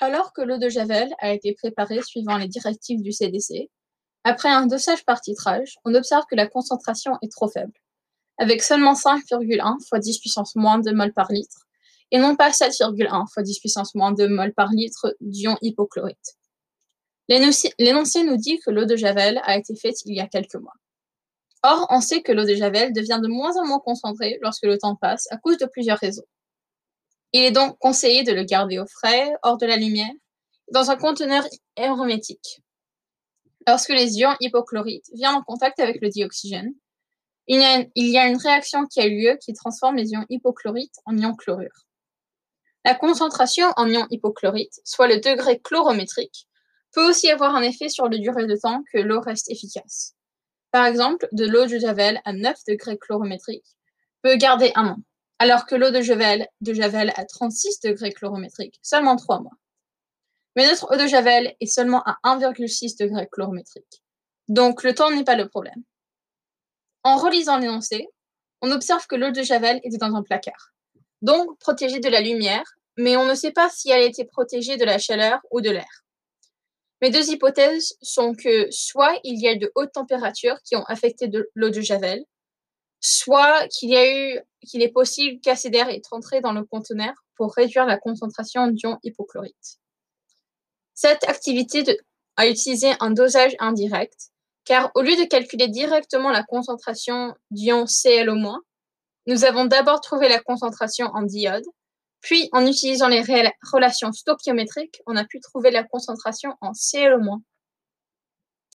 Alors que l'eau de Javel a été préparée suivant les directives du CDC, après un dosage par titrage, on observe que la concentration est trop faible, avec seulement 5,1 fois 10 puissance moins de mol par litre, et non pas 7,1 fois 10 puissance moins de mol par litre d'ion hypochlorite. L'énoncé nous dit que l'eau de Javel a été faite il y a quelques mois. Or, on sait que l'eau de Javel devient de moins en moins concentrée lorsque le temps passe à cause de plusieurs raisons. Il est donc conseillé de le garder au frais, hors de la lumière, dans un conteneur hermétique. Lorsque les ions hypochlorites viennent en contact avec le dioxygène, il y, a, une réaction qui a eu lieu qui transforme les ions hypochlorites en ions chlorure. La concentration en ions hypochlorites, soit le degré chlorométrique, peut aussi avoir un effet sur la durée de temps que l'eau reste efficace. Par exemple, de l'eau de Javel à 9 degrés chlorométriques peut garder un an, alors que l'eau de Javel, de Javel à 36 degrés chlorométriques, seulement 3 mois. Mais notre eau de Javel est seulement à 1,6 degrés chlorométriques. Donc le temps n'est pas le problème. En relisant l'énoncé, on observe que l'eau de Javel était dans un placard, donc protégée de la lumière, mais on ne sait pas si elle était protégée de la chaleur ou de l'air. Mes deux hypothèses sont que soit il y a de hautes températures qui ont affecté l'eau de Javel, soit qu'il y a eu qu'il est possible d'air est entré dans le conteneur pour réduire la concentration d'ion hypochlorite. Cette activité a utilisé un dosage indirect, car au lieu de calculer directement la concentration d'ion ClO-, nous avons d'abord trouvé la concentration en diode, puis en utilisant les relations stoichiométriques, on a pu trouver la concentration en ClO-.